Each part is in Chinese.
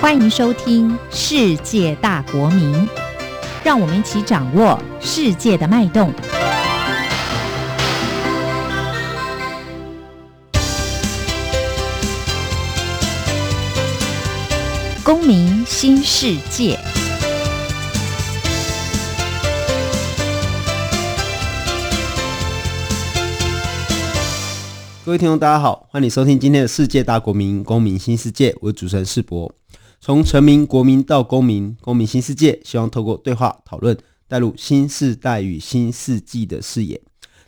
欢迎收听《世界大国民》，让我们一起掌握世界的脉动。公民新世界。各位听众，大家好，欢迎收听今天的世界大国民公民新世界。我主持人世博。从臣民、国民到公民，公民新世界，希望透过对话讨论，带入新世代与新世纪的视野。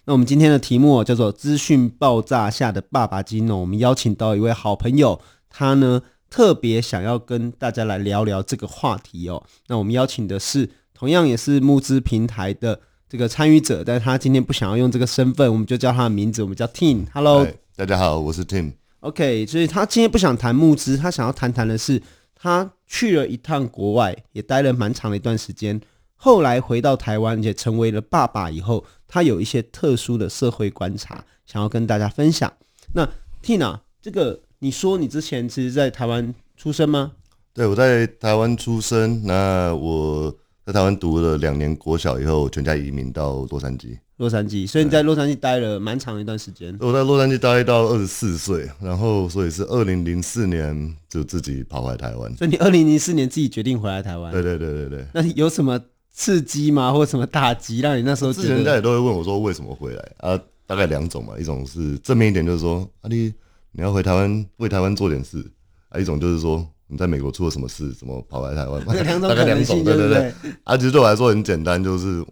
那我们今天的题目叫做“资讯爆炸下的爸爸经”呢，我们邀请到一位好朋友，他呢特别想要跟大家来聊聊这个话题哦。那我们邀请的是同样也是募资平台的。这个参与者，但是他今天不想要用这个身份，我们就叫他的名字，我们叫 Tim。Hello，大家好，我是 Tim。OK，所以他今天不想谈募资，他想要谈谈的是他去了一趟国外，也待了蛮长的一段时间，后来回到台湾，也成为了爸爸以后，他有一些特殊的社会观察，想要跟大家分享。那 Tina，这个你说你之前其实在台湾出生吗？对，我在台湾出生，那我。在台湾读了两年国小以后，全家移民到洛杉矶。洛杉矶，所以你在洛杉矶待了蛮长一段时间。我在洛杉矶待到二十四岁，然后所以是二零零四年就自己跑回来台湾。所以你二零零四年自己决定回来台湾？对对对对对。那有什么刺激吗？或者什么打击让你那时候？之前人家也都会问我说为什么回来啊？大概两种嘛，一种是正面一点，就是说啊你你要回台湾为台湾做点事啊；一种就是说。你在美国出了什么事？怎么跑来台湾？大概两种，对对对。啊，其实对我来说很简单，就是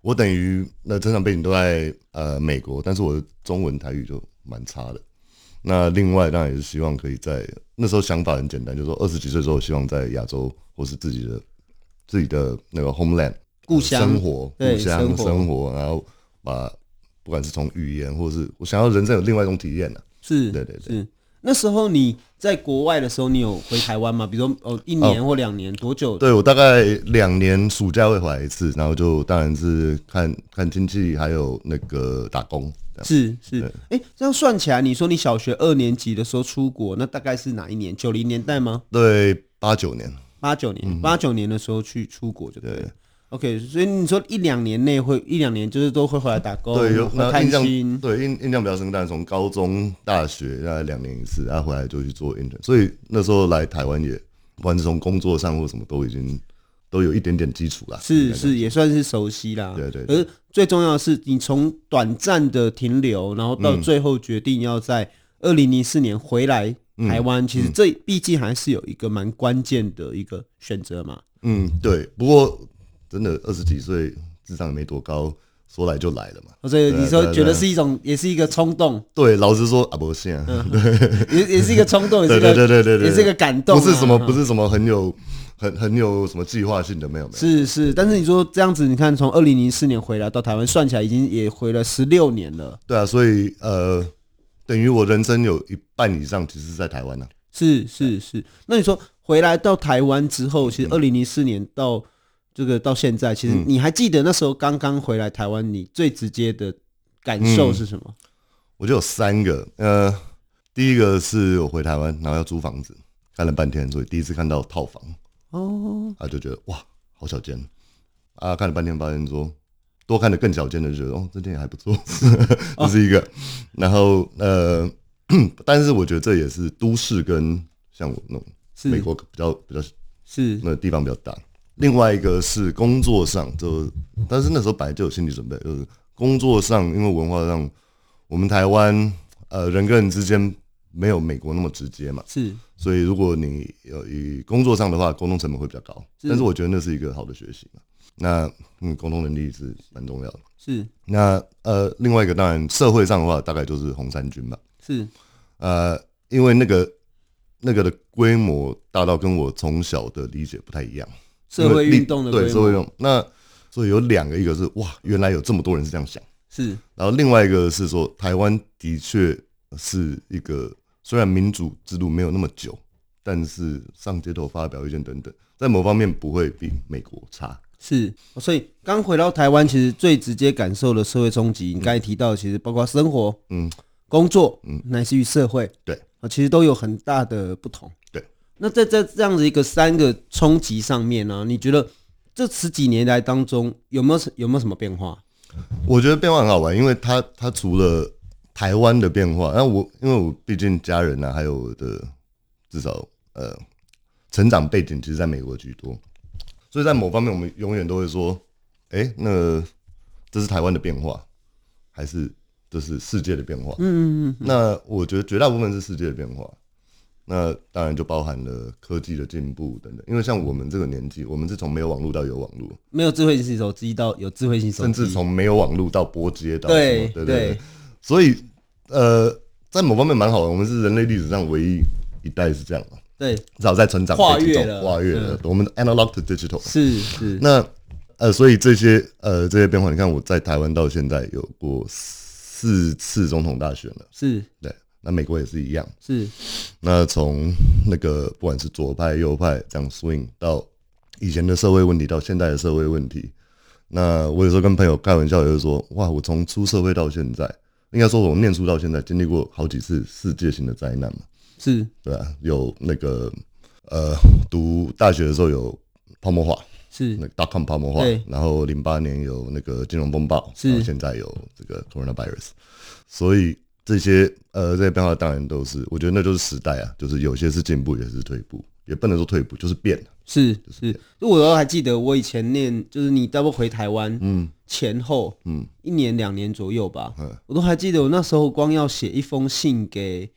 我等于那成长背景都在呃美国，但是我的中文台语就蛮差的。那另外当然也是希望可以在那时候想法很简单，就是说二十几岁的时候希望在亚洲或是自己的自己的那个 homeland 故乡生活，故乡生活，然后把不管是从语言或是我想要人生有另外一种体验呢、啊。是，对对对。那时候你在国外的时候，你有回台湾吗？比如说哦，一年或两年，多久？对，我大概两年暑假会回来一次，然后就当然是看看亲戚，还有那个打工。是是，哎、欸，这样算起来，你说你小学二年级的时候出国，那大概是哪一年？九零年代吗？对，八九年。八九年，八九年的时候去出国就对了。OK，所以你说一两年内会一两年就是都会回来打工，对，有印象，心对印印象比较深，但是从高中、大学大概两年一次，然后回来就去做 intern，所以那时候来台湾也，不管是从工作上或什么都已经都有一点点基础啦，是是也算是熟悉啦。对，对对，而最重要的是，你从短暂的停留，然后到最后决定要在二零零四年回来台湾，嗯、其实这毕竟还是有一个蛮关键的一个选择嘛。嗯，对，不过。真的二十几岁，智商也没多高，说来就来了嘛。所以你说觉得是一种，也是一个冲动。对，老实说啊，不是啊，也也是一个冲动，也是一个对对对对，也是一个感动。不是什么，不是什么很有很很有什么计划性的，没有没有。是是，但是你说这样子，你看从二零零四年回来到台湾，算起来已经也回了十六年了。对啊，所以呃，等于我人生有一半以上其实是在台湾呢。是是是，那你说回来到台湾之后，其实二零零四年到。这个到现在，其实你还记得那时候刚刚回来台湾，你最直接的感受是什么？嗯，我就有三个，呃，第一个是我回台湾，然后要租房子，看了半天，所以第一次看到套房，哦，他就觉得哇，好小间，啊，看了半天发现说，多看的更小间的，就觉得哦，这间也还不错，这是一个。然后呃，但是我觉得这也是都市跟像我那种美国比较比较是。那个地方比较大。另外一个是工作上，就但是那时候本来就有心理准备，就是工作上，因为文化上，我们台湾呃人跟人之间没有美国那么直接嘛，是，所以如果你有以工作上的话，沟通成本会比较高，但是我觉得那是一个好的学习嘛。那嗯，沟通能力是蛮重要的。是，那呃另外一个当然社会上的话，大概就是红衫军吧。是，呃，因为那个那个的规模大到跟我从小的理解不太一样。社会运动的对社会运动，那所以有两个，一个是哇，原来有这么多人是这样想，是，然后另外一个是说，台湾的确是一个虽然民主制度没有那么久，但是上街头发表意见等等，在某方面不会比美国差。是，所以刚回到台湾，其实最直接感受的社会冲击，你刚才提到，其实包括生活、嗯，工作，嗯，乃至于社会，对，啊，其实都有很大的不同。那在在这样子一个三个冲击上面呢、啊，你觉得这十几年来当中有没有有没有什么变化？我觉得变化很好玩，因为它它除了台湾的变化，那我因为我毕竟家人啊，还有我的至少呃成长背景其实在美国居多，所以在某方面我们永远都会说，哎、欸，那这是台湾的变化，还是这是世界的变化？嗯嗯嗯。那我觉得绝大部分是世界的变化。那当然就包含了科技的进步等等，因为像我们这个年纪，我们是从没有网络到有网络，没有智慧型手机到有智慧型手机，甚至从没有网络到拨接到对对对。所以呃，在某方面蛮好的，我们是人类历史上唯一一代是这样的，对，至少在成长跨越了，跨越了，我们 analog to digital 是是。那呃，所以这些呃这些变化，你看我在台湾到现在有过四次总统大选了，是。对。那美国也是一样，是。那从那个不管是左派右派这样 swing 到以前的社会问题到现在的社会问题，那我有时候跟朋友开玩笑，就是说，哇，我从出社会到现在，应该说我念书到现在，经历过好几次世界性的灾难嘛，是。对啊，有那个呃，读大学的时候有泡沫化，是。那 dot com 泡沫化，然后零八年有那个金融风暴，是，现在有这个 coronavirus，所以。这些呃，这些变化当然都是，我觉得那就是时代啊，就是有些是进步，也是退步，也不能说退步，就是变。了。是。是，就我都还记得，我以前念，就是你待会回台湾，嗯，前后，嗯，一年两年左右吧，嗯，我都还记得，我那时候光要写一封信给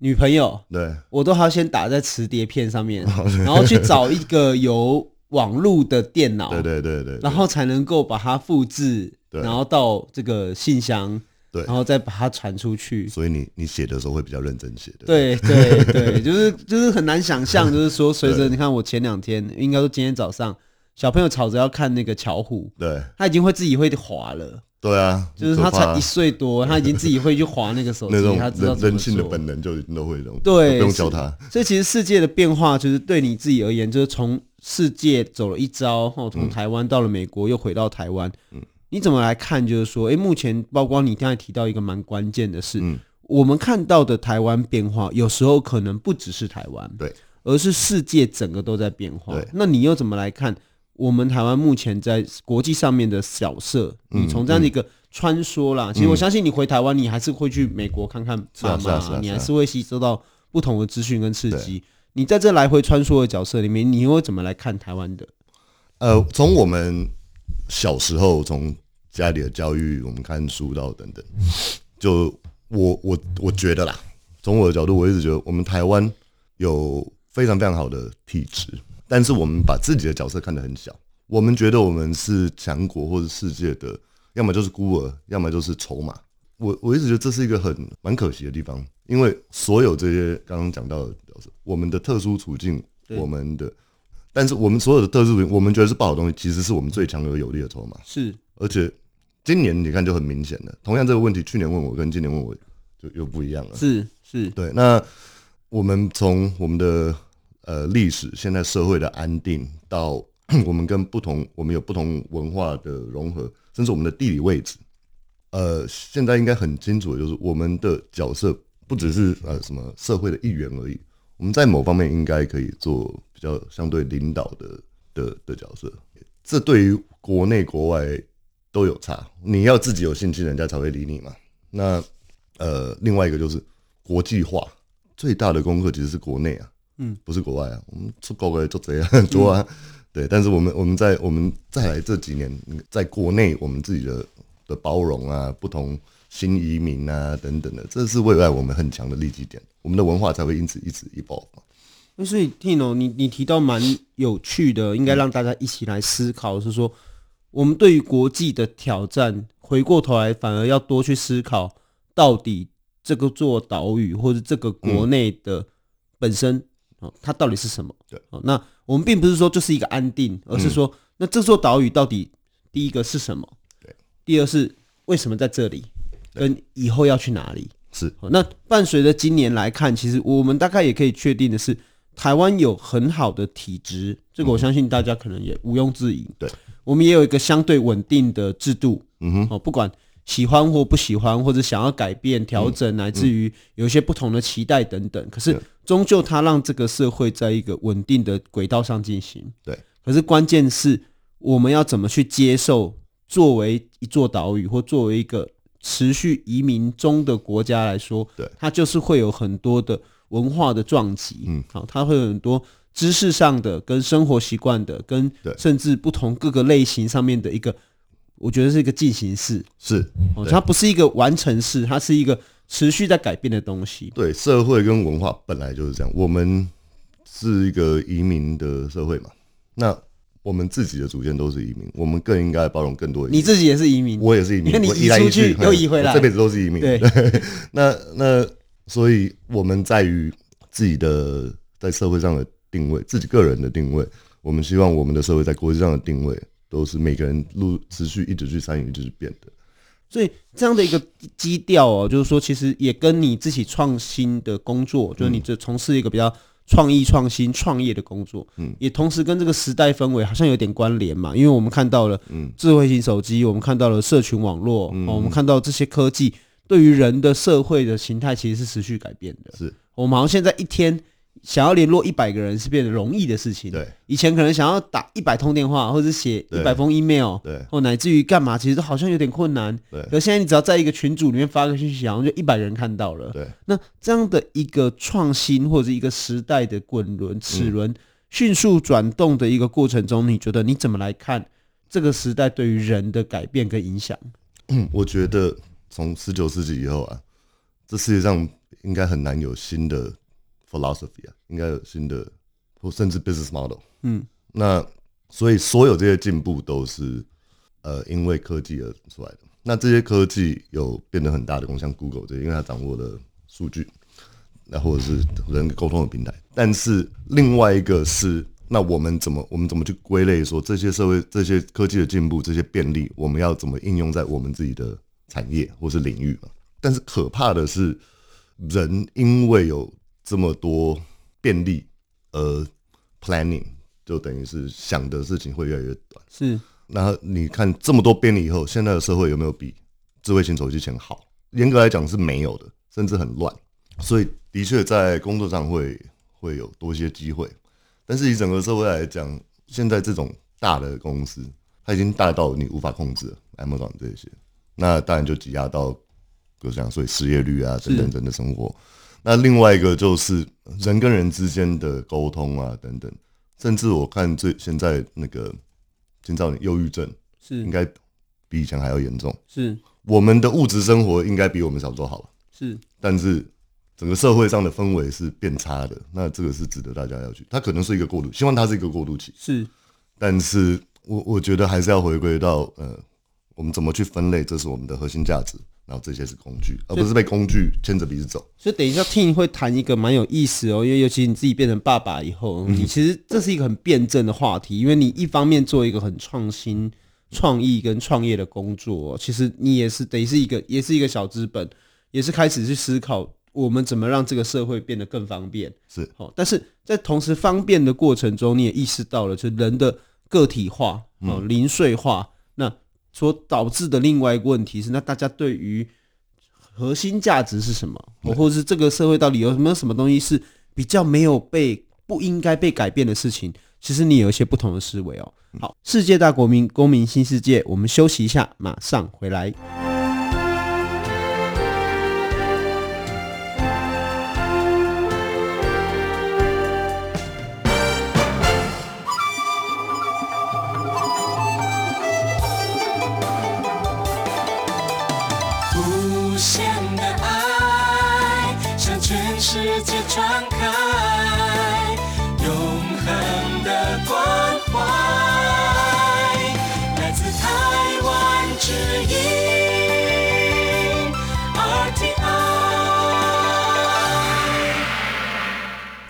女朋友，对，我都还要先打在磁碟片上面，然后去找一个有网路的电脑，对对对对，然后才能够把它复制，然后到这个信箱。对，然后再把它传出去。所以你你写的时候会比较认真写的。对对对，就是就是很难想象，就是说随着你看我前两天，应该说今天早上，小朋友吵着要看那个巧虎，对，他已经会自己会滑了。对啊，就是他才一岁多，他已经自己会去滑那个手机，他知道人性的本能就都会这对，不用教他。所以其实世界的变化，就是对你自己而言，就是从世界走了一遭，后从台湾到了美国，又回到台湾，嗯。你怎么来看？就是说，哎，目前包括你刚才提到一个蛮关键的事，嗯，我们看到的台湾变化，有时候可能不只是台湾，对，而是世界整个都在变化。对，那你又怎么来看我们台湾目前在国际上面的角色？你从这样的一个穿梭啦，其实我相信你回台湾，你还是会去美国看看妈妈，你还是会吸收到不同的资讯跟刺激。你在这来回穿梭的角色里面，你又怎么来看台湾的？呃，从我们小时候从家里的教育，我们看书到等等，就我我我觉得啦，从我的角度，我一直觉得我们台湾有非常非常好的体质，但是我们把自己的角色看得很小，我们觉得我们是强国或者世界的，要么就是孤儿，要么就是筹码。我我一直觉得这是一个很蛮可惜的地方，因为所有这些刚刚讲到的角色，我们的特殊处境，我们的，但是我们所有的特殊处境，我们觉得是不好的东西，其实是我们最强而有力的筹码，是，而且。今年你看就很明显了，同样这个问题，去年问我跟今年问我就又不一样了。是是，对。那我们从我们的呃历史，现在社会的安定，到我们跟不同，我们有不同文化的融合，甚至我们的地理位置，呃，现在应该很清楚的就是我们的角色不只是呃什么社会的一员而已，我们在某方面应该可以做比较相对领导的的的角色。这对于国内国外。都有差，你要自己有兴趣，人家才会理你嘛。那呃，另外一个就是国际化最大的功课其实是国内啊，嗯，不是国外啊。我们出国的做这样很多啊，对。但是我们我们在我们再来这几年，在国内我们自己的的包容啊，不同新移民啊等等的，这是未来我们很强的利基点，我们的文化才会因此一直一爆嘛。所以 Tino，你你提到蛮有趣的，应该让大家一起来思考，是说。我们对于国际的挑战，回过头来反而要多去思考，到底这个座岛屿或者这个国内的本身哦，它到底是什么？对，哦那我们并不是说就是一个安定，而是说，那这座岛屿到底第一个是什么？对，第二是为什么在这里，跟以后要去哪里？是。那伴随着今年来看，其实我们大概也可以确定的是，台湾有很好的体质，这个我相信大家可能也毋庸置疑。对。我们也有一个相对稳定的制度，嗯哼，哦，不管喜欢或不喜欢，或者想要改变、调整，乃至于有一些不同的期待等等。可是，终究它让这个社会在一个稳定的轨道上进行。对。可是关键是，我们要怎么去接受，作为一座岛屿，或作为一个持续移民中的国家来说，对，它就是会有很多的文化的撞击。嗯，好，它会有很多知识上的、跟生活习惯的、跟甚至不同各个类型上面的一个。我觉得是一个进行式，是哦，它不是一个完成式，它是一个持续在改变的东西。对，社会跟文化本来就是这样。我们是一个移民的社会嘛，那我们自己的祖先都是移民，我们更应该包容更多移民。你自己也是移民，我也是移民，你移出去 又移回来，这辈子都是移民。对，对 那那所以我们在于自己的在社会上的定位，自己个人的定位，我们希望我们的社会在国际上的定位。都是每个人路持续一直去参与，一直去变的，所以这样的一个基调哦，就是说，其实也跟你自己创新的工作，就是你这从事一个比较创意、创新、创业的工作，嗯，也同时跟这个时代氛围好像有点关联嘛，因为我们看到了，嗯，智慧型手机，我们看到了社群网络，嗯，我们看到这些科技对于人的社会的形态其实是持续改变的，是。我们好像现在一天。想要联络一百个人是变得容易的事情。对，以前可能想要打一百通电话，或者写一百封 email，对，或乃至于干嘛，其实都好像有点困难。对，可现在你只要在一个群组里面发个信息，然后就一百人看到了。对，那这样的一个创新或者一个时代的滚轮齿轮迅速转动的一个过程中，你觉得你怎么来看这个时代对于人的改变跟影响？嗯，我觉得从十九世纪以后啊，这世界上应该很难有新的。Philosophy 啊，应该有新的，或甚至 business model。嗯，那所以所有这些进步都是呃因为科技而出来的。那这些科技有变得很大的功，像 Google 这些，因为它掌握了数据，那或者是人沟通的平台。但是另外一个是，那我们怎么我们怎么去归类说这些社会这些科技的进步这些便利，我们要怎么应用在我们自己的产业或是领域嘛？但是可怕的是，人因为有这么多便利，呃，planning 就等于是想的事情会越来越短。是，那你看这么多便利以后，现在的社会有没有比智慧型手机前好？严格来讲是没有的，甚至很乱。所以的确在工作上会会有多一些机会，但是以整个社会来讲，现在这种大的公司，它已经大到你无法控制了，Amazon 这些，那当然就挤压到，比如讲所以失业率啊等等等的生活。那另外一个就是人跟人之间的沟通啊，等等，甚至我看最现在那个青少年忧郁症是应该比以前还要严重。是我们的物质生活应该比我们小时候好了。是，但是整个社会上的氛围是变差的。那这个是值得大家要去，它可能是一个过渡，希望它是一个过渡期。是，但是我我觉得还是要回归到呃，我们怎么去分类，这是我们的核心价值。然后这些是工具，而不是被工具牵着鼻子走。所以等一下，Tim 会谈一个蛮有意思哦，因为尤其你自己变成爸爸以后，你其实这是一个很辩证的话题，因为你一方面做一个很创新、创意跟创业的工作，其实你也是等于是一个，也是一个小资本，也是开始去思考我们怎么让这个社会变得更方便。是，好，但是在同时方便的过程中，你也意识到了，就是人的个体化、哦零碎化，那。所导致的另外一个问题是，那大家对于核心价值是什么，或者是这个社会到底有什么什么东西是比较没有被不应该被改变的事情？其实你有一些不同的思维哦。好，世界大国民公民新世界，我们休息一下，马上回来。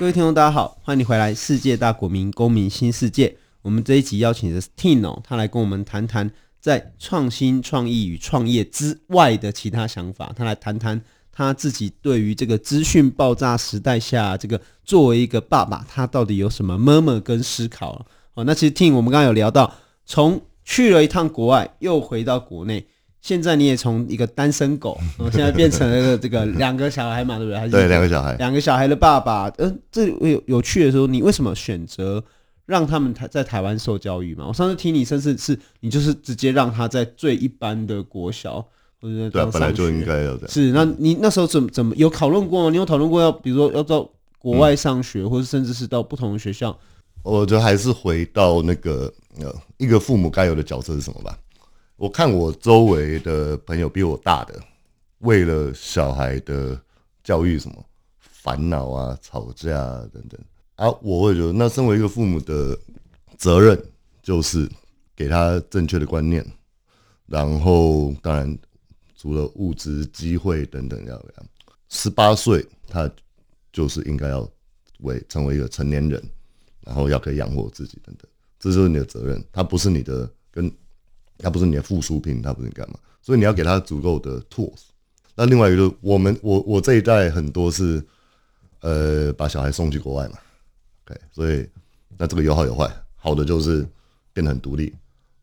各位听众，大家好，欢迎你回来《世界大国民公民新世界》。我们这一集邀请的是 Tim，他来跟我们谈谈在创新创意与创业之外的其他想法。他来谈谈他自己对于这个资讯爆炸时代下，这个作为一个爸爸，他到底有什么 murmur 跟思考？哦，那其实 Tim，我们刚刚有聊到，从去了一趟国外，又回到国内，现在你也从一个单身狗，嗯，现在变成了这个两个小孩嘛，对不对？还是对两个小孩，两个小孩的爸爸。嗯、呃，这有有趣的时候，你为什么选择让他们台在台湾受教育嘛？我上次听你，甚至是你就是直接让他在最一般的国小。对啊，本来就应该要这样。是，那你那时候怎么怎么有讨论过吗？你有讨论过要，比如说要到国外上学，嗯、或者甚至是到不同的学校？我觉得还是回到那个呃，一个父母该有的角色是什么吧。我看我周围的朋友比我大的，为了小孩的教育什么烦恼啊、吵架啊等等啊，我会觉得那身为一个父母的责任就是给他正确的观念，然后当然。除了物质机会等等要，十八岁他就是应该要为成为一个成年人，然后要可以养活自己等等，这就是你的责任。他不是你的跟，他不是你的附属品，他不是你干嘛？所以你要给他足够的 tools。那另外一个就是我们我我这一代很多是呃把小孩送去国外嘛，OK，所以那这个有好有坏，好的就是变得很独立。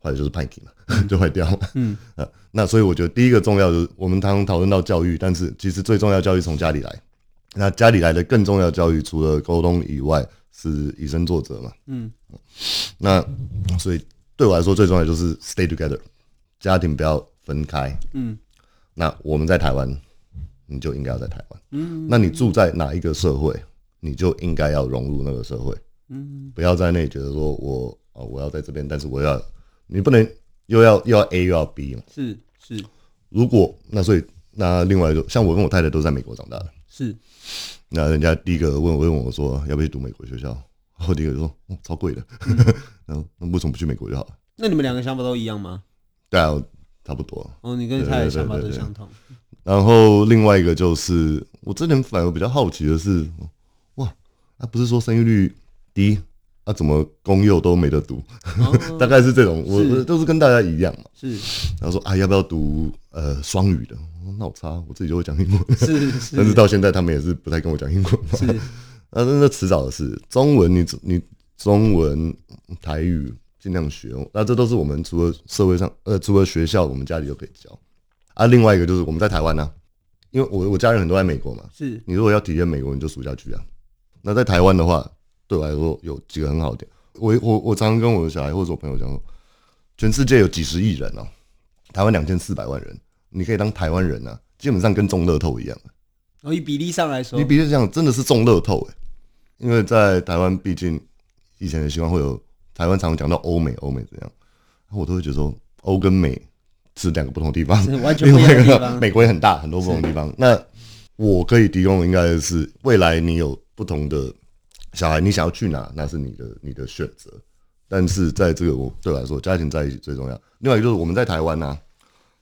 坏的就是叛逆嘛，就坏掉了。嗯，那所以我觉得第一个重要就是我们常常讨论到教育，但是其实最重要教育从家里来。那家里来的更重要教育，除了沟通以外，是以身作则嘛。嗯，那所以对我来说最重要就是 stay together，家庭不要分开。嗯，那我们在台湾，你就应该要在台湾。嗯，那你住在哪一个社会，你就应该要融入那个社会。嗯，不要在那里觉得说我啊，我要在这边，但是我要。你不能又要又要 A 又要 B 嘛？是是。如果那所以那另外一个像我跟我太太都在美国长大的，是。那人家第一个问我问我说要不要去读美国学校，我第一个就说哦超贵的，然后那为什么不去美国就好了？那你们两个想法都一样吗？对啊，差不多。哦，你跟你太太想法都相同。然后另外一个就是我之前反而比较好奇的是，哇，那不是说生育率低？那、啊、怎么公幼都没得读？哦、大概是这种，我是都是跟大家一样嘛。是，然后说啊，要不要读呃双语的？那我差，我自己就会讲英文。是 是。但是到现在他们也是不太跟我讲英文嘛。是。那那迟早的事。中文你你中文台语尽量学。那这都是我们除了社会上呃除了学校，我们家里就可以教。啊，另外一个就是我们在台湾呢、啊，因为我我家人很多在美国嘛。是。你如果要体验美国，你就暑假去啊。那在台湾的话。对我来说有几个很好的点，我我我常常跟我的小孩或者我朋友讲说，全世界有几十亿人哦，台湾两千四百万人，你可以当台湾人啊，基本上跟中乐透一样。哦，以比例上来说，你比例上真的是中乐透哎，因为在台湾，毕竟以前的习惯会有台湾常常讲到欧美，欧美怎样，我都会觉得说欧跟美是两个不同的地方，完全不一样的地方。美国也很大，很多不同的地方。那我可以提供的应该是未来你有不同的。小孩，你想要去哪，那是你的你的选择。但是在这个我对我来说，家庭在一起最重要。另外一个就是我们在台湾呢、啊，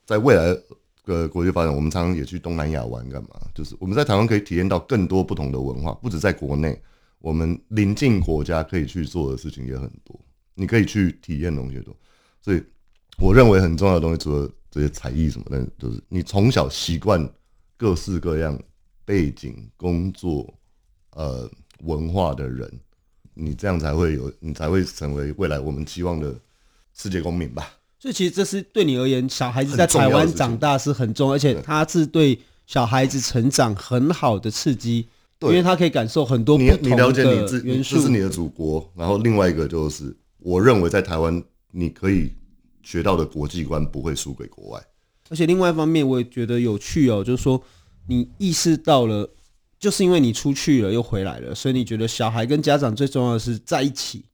在未来个国际发展，我们常常也去东南亚玩干嘛？就是我们在台湾可以体验到更多不同的文化，不止在国内，我们邻近国家可以去做的事情也很多。你可以去体验东西多，所以我认为很重要的东西，除了这些才艺什么的，就是你从小习惯各式各样背景、工作，呃。文化的人，你这样才会有，你才会成为未来我们期望的世界公民吧。所以其实这是对你而言，小孩子在台湾长大是很重要，而且它是对小孩子成长很好的刺激，对因为他可以感受很多不同的元素。你了解你自，这是你的祖国。然后另外一个就是，我认为在台湾你可以学到的国际观不会输给国外。而且另外一方面，我也觉得有趣哦，就是说你意识到了。就是因为你出去了又回来了，所以你觉得小孩跟家长最重要的是在一起，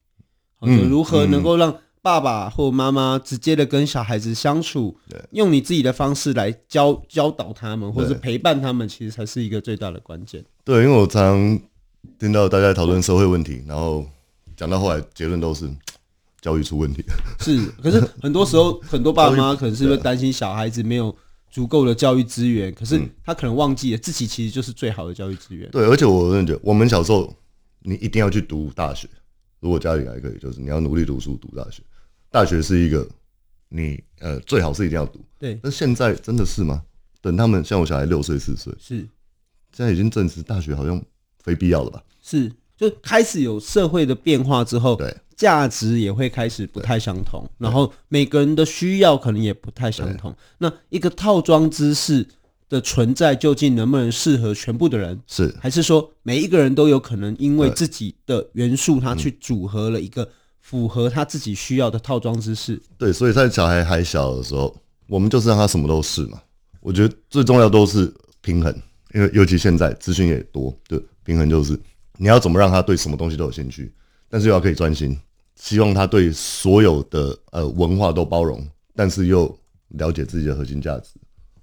嗯，如何能够让爸爸或妈妈直接的跟小孩子相处，对用你自己的方式来教教导他们，或者是陪伴他们，其实才是一个最大的关键。对，因为我常常听到大家讨论社会问题，然后讲到后来结论都是 教育出问题。是，可是很多时候 很多爸爸妈妈可能是会担心小孩子没有。足够的教育资源，可是他可能忘记了自己其实就是最好的教育资源。对，而且我真的觉得，我们小时候你一定要去读大学，如果家里还可以，就是你要努力读书读大学。大学是一个你呃最好是一定要读。对，那现在真的是吗？等他们像我小孩六岁四岁，是现在已经证实大学好像非必要了吧？是，就开始有社会的变化之后，对，价值也会开始不太相同，然后每个人的需要可能也不太相同。那一个套装知识的存在，究竟能不能适合全部的人？是还是说每一个人都有可能因为自己的元素，他去组合了一个符合他自己需要的套装知识？对，所以在小孩还小的时候，我们就是让他什么都试嘛。我觉得最重要都是平衡，因为尤其现在资讯也多，对，平衡就是你要怎么让他对什么东西都有兴趣，但是又要可以专心。希望他对所有的呃文化都包容，但是又了解自己的核心价值，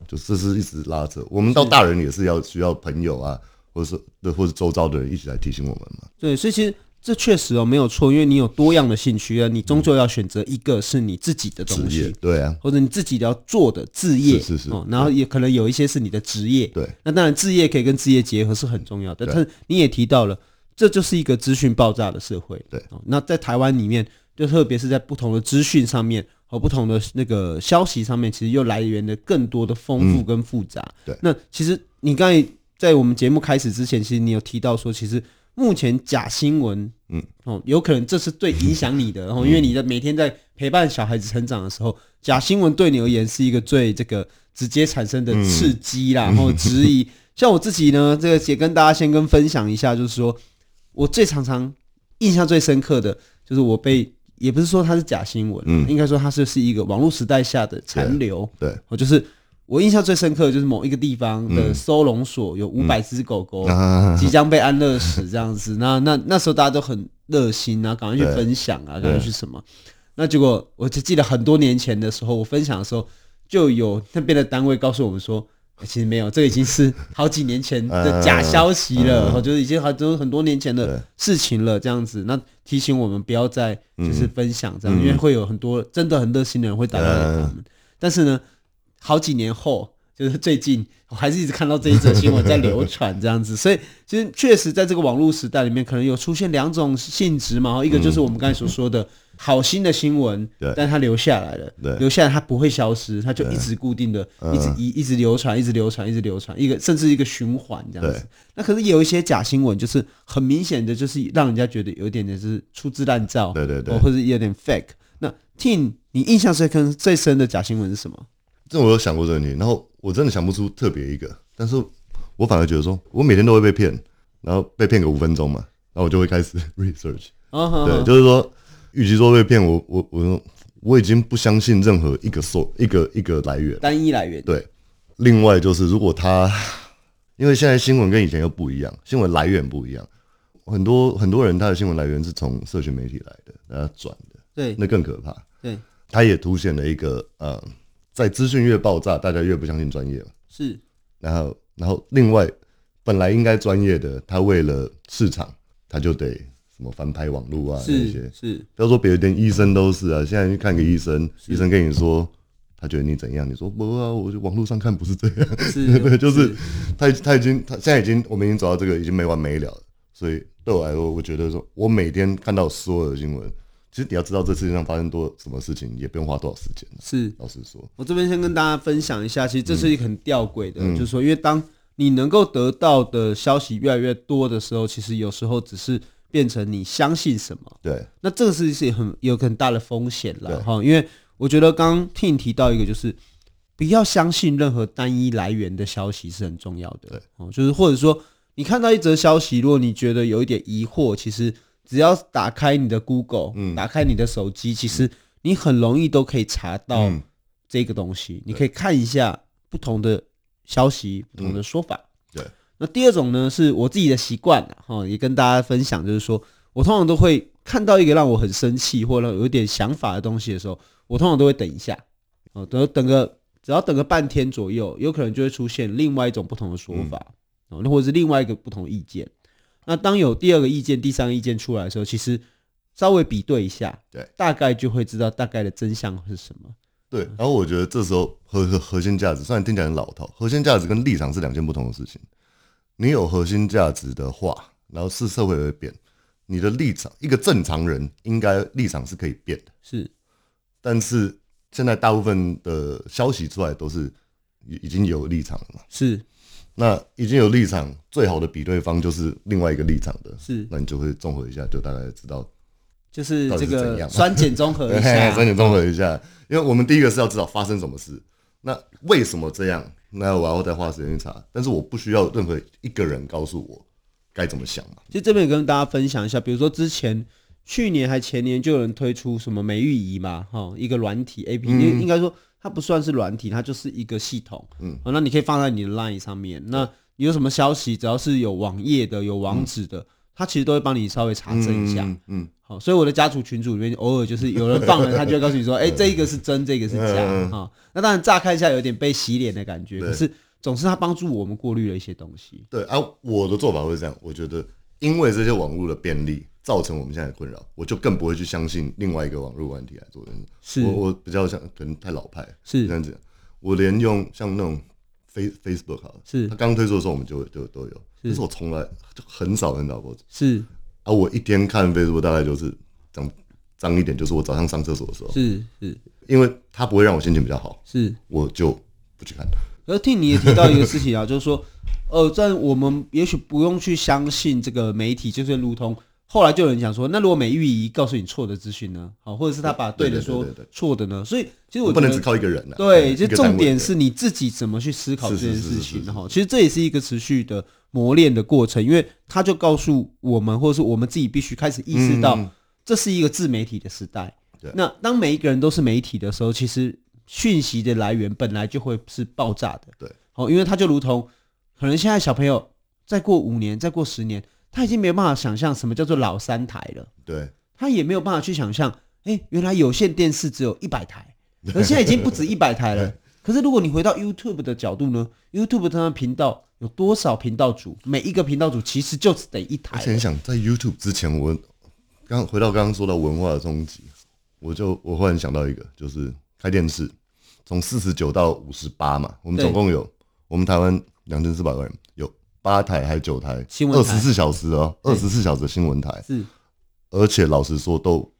就这是一直拉扯。我们到大人也是要需要朋友啊，或者是对，或者周遭的人一起来提醒我们嘛。对，所以其实这确实哦没有错，因为你有多样的兴趣啊，你终究要选择一个是你自己的东西，对啊，或者你自己要做的置业，是是是，哦，然后也可能有一些是你的职业，对，那当然置业可以跟志业结合是很重要的，但是你也提到了。这就是一个资讯爆炸的社会。对，那在台湾里面，就特别是在不同的资讯上面和不同的那个消息上面，其实又来源的更多的丰富跟复杂。嗯、对，那其实你刚才在我们节目开始之前，其实你有提到说，其实目前假新闻，嗯，哦，有可能这是最影响你的，然后因为你的每天在陪伴小孩子成长的时候，假新闻对你而言是一个最这个直接产生的刺激啦，然后质疑。像我自己呢，这个也跟大家先跟分享一下，就是说。我最常常印象最深刻的就是我被，也不是说它是假新闻，嗯，应该说它是是一个网络时代下的残留，对，我就是我印象最深刻的就是某一个地方的收容所有五百只狗狗即将被安乐死这样子，那那那时候大家都很热心啊，赶快去分享啊，赶快去什么，那结果我就记得很多年前的时候，我分享的时候就有那边的单位告诉我们说。其实没有，这已经是好几年前的假消息了，我觉得已经很多很多年前的事情了。这样子，那提醒我们不要再就是分享这样，因为会有很多真的很热心的人会打电话给他们。但是呢，好几年后，就是最近，我还是一直看到这一则新闻在流传这样子。所以，其实确实在这个网络时代里面，可能有出现两种性质嘛。一个就是我们刚才所说的。好心的新闻，对，但它留下来了，对，留下来它不会消失，它就一直固定的，一直一一直流传，一直流传，一直流传，一个甚至一个循环这样子。那可是有一些假新闻，就是很明显的，就是让人家觉得有点点是粗制滥造，对对对，或者有点 fake。那 Tim，你印象最深最深的假新闻是什么？这我有想过这个问题，然后我真的想不出特别一个，但是我反而觉得说，我每天都会被骗，然后被骗个五分钟嘛，然后我就会开始 research，对，就是说。与其说被骗，我我我我已经不相信任何一个说一个一个来源，单一来源。对，另外就是如果他，因为现在新闻跟以前又不一样，新闻来源不一样，很多很多人他的新闻来源是从社群媒体来的，然后转的，对，那更可怕。对，他也凸显了一个呃，在资讯越爆炸，大家越不相信专业。是，然后然后另外本来应该专业的，他为了市场，他就得。什么翻拍网络啊？是那些是，不要说别的，连医生都是啊。现在去看个医生，医生跟你说，他觉得你怎样？你说不啊，我就网络上看不是这样。是，对，就是他他已经他现在已经我们已经走到这个已经没完没了了。所以对我来说，我觉得说我每天看到所有的新闻，其实你要知道这世界上发生多什么事情，也不用花多少时间。是，老实说，我这边先跟大家分享一下，其实这是一个很吊诡的，嗯、就是说，因为当你能够得到的消息越来越多的时候，其实有时候只是。变成你相信什么？对，那这个是是很有很大的风险了哈。因为我觉得刚刚听你提到一个，就是不要相信任何单一来源的消息是很重要的。对，哦，就是或者说你看到一则消息，如果你觉得有一点疑惑，其实只要打开你的 Google，嗯，打开你的手机，其实你很容易都可以查到这个东西。你可以看一下不同的消息，不同的说法。对那第二种呢，是我自己的习惯哈，也跟大家分享，就是说我通常都会看到一个让我很生气或者有一点想法的东西的时候，我通常都会等一下，哦，等等个，只要等个半天左右，有可能就会出现另外一种不同的说法，哦，那或者是另外一个不同的意见。那当有第二个意见、第三个意见出来的时候，其实稍微比对一下，对，大概就会知道大概的真相是什么。对，然后我觉得这时候核核核心价值，虽然听起来很老套，核心价值跟立场是两件不同的事情。你有核心价值的话，然后是社会会变，你的立场，一个正常人应该立场是可以变的。是，但是现在大部分的消息出来都是已已经有立场了嘛？是，那已经有立场，最好的比对方就是另外一个立场的。是，那你就会综合一下，就大概知道就是这个酸碱综合一下，酸碱综合一下。因为我们第一个是要知道发生什么事，那为什么这样？那我要再花时间去查。但是我不需要任何一个人告诉我该怎么想嘛。其实这边也跟大家分享一下，比如说之前去年还前年就有人推出什么美玉仪嘛，哈，一个软体 A P P，应该说它不算是软体，它就是一个系统。嗯，那你可以放在你的 Line 上面。那你有什么消息，只要是有网页的、有网址的，它其实都会帮你稍微查证一下。嗯。好所以我的家族群组里面偶尔就是有人放了，他就会告诉你说：“ 哎、欸，这一个是真，这个是假。”哈，那当然乍看一下有点被洗脸的感觉，可是总是它帮助我们过滤了一些东西。对啊，我的做法会是这样，我觉得因为这些网络的便利造成我们现在的困扰，我就更不会去相信另外一个网络问题来做。是，我我比较像可能太老派，是这样子。我连用像那种 Face Facebook 好了，是它刚推出的时候我们就就都有，但是我从来就很少很少过。是。啊，我一天看 Facebook 大概就是脏脏一点，就是我早上上厕所的时候，是是，因为它不会让我心情比较好，是，我就不去看。而听你也提到一个事情啊，就是说，呃，在我们也许不用去相信这个媒体，就是如同后来就有人讲说，那如果美玉仪告诉你错的资讯呢？好，或者是他把对的说错的呢？所以其实我不能只靠一个人，对，就重点是你自己怎么去思考这件事情哈。其实这也是一个持续的。磨练的过程，因为他就告诉我们，或者是我们自己必须开始意识到，这是一个自媒体的时代。嗯、那当每一个人都是媒体的时候，其实讯息的来源本来就会是爆炸的。对，好，因为它就如同可能现在小朋友再过五年、再过十年，他已经没有办法想象什么叫做老三台了。对，他也没有办法去想象，哎、欸，原来有线电视只有一百台，而现在已经不止一百台了。可是如果你回到 YouTube 的角度呢？YouTube 它的频道。有多少频道主？每一个频道主其实就只得一台。而且你想，在 YouTube 之前，我刚回到刚刚说到文化的冲击，我就我忽然想到一个，就是开电视，从四十九到五十八嘛，我们总共有我们台湾两千四百万人，有八台还是九台。新闻，二十四小时哦，二十四小时的新闻台。是，而且老实说都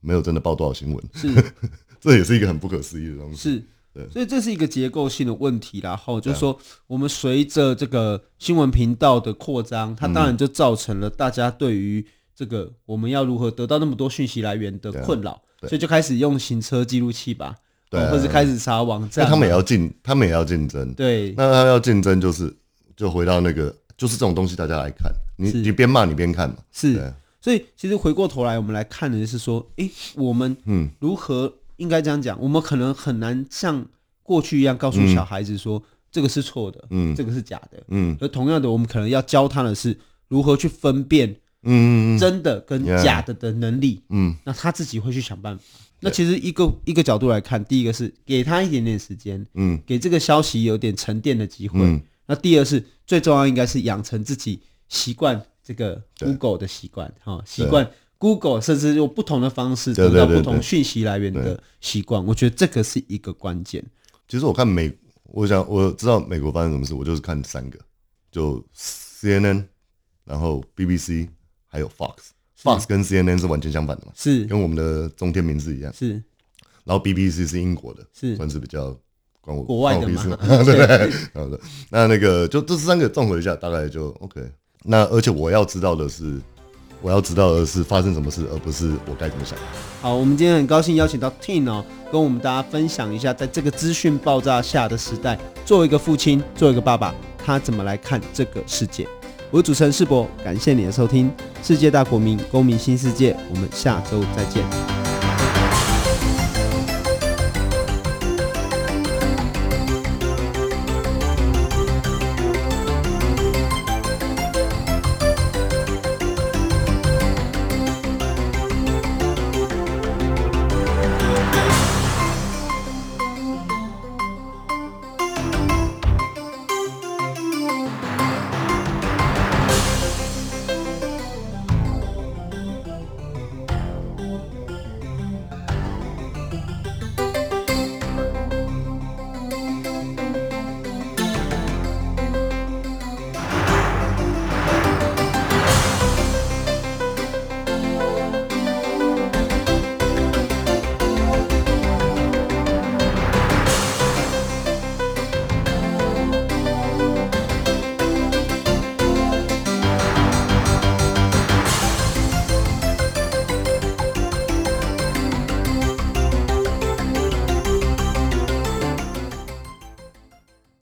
没有真的报多少新闻，是，这也是一个很不可思议的东西。是。对，所以这是一个结构性的问题，然后就是说，我们随着这个新闻频道的扩张，它当然就造成了大家对于这个我们要如何得到那么多讯息来源的困扰，所以就开始用行车记录器吧，对，或是开始查网站。他们也要竞，他们也要竞争。对，那他要竞争，就是就回到那个，就是这种东西，大家来看，你你边骂你边看嘛。是，所以其实回过头来，我们来看的就是说，诶，我们嗯如何。应该这样讲，我们可能很难像过去一样告诉小孩子说这个是错的，嗯，这个是假的，嗯。而同样的，我们可能要教他的是如何去分辨，嗯，真的跟假的的能力，嗯。那他自己会去想办法。那其实一个一个角度来看，第一个是给他一点点时间，嗯，给这个消息有点沉淀的机会。那第二是最重要，应该是养成自己习惯这个 Google 的习惯，哈，习惯。Google 甚至用不同的方式得到不同讯息来源的习惯，我觉得这个是一个关键。其实我看美，我想我知道美国发生什么事，我就是看三个，就 CNN，然后 BBC，还有 Fox。Fox 跟 CNN 是完全相反的嘛？是跟我们的中天名字一样。是，然后 BBC 是英国的，是算是比较关我国外的嘛？对对。好的，那那个就这三个综合一下，大概就 OK。那而且我要知道的是。我要知道的是发生什么事，而不是我该怎么想。好，我们今天很高兴邀请到 Tin 哦，跟我们大家分享一下，在这个资讯爆炸下的时代，作为一个父亲，作为一个爸爸，他怎么来看这个世界。我是主持人世博，感谢你的收听，《世界大国民公民新世界》，我们下周再见。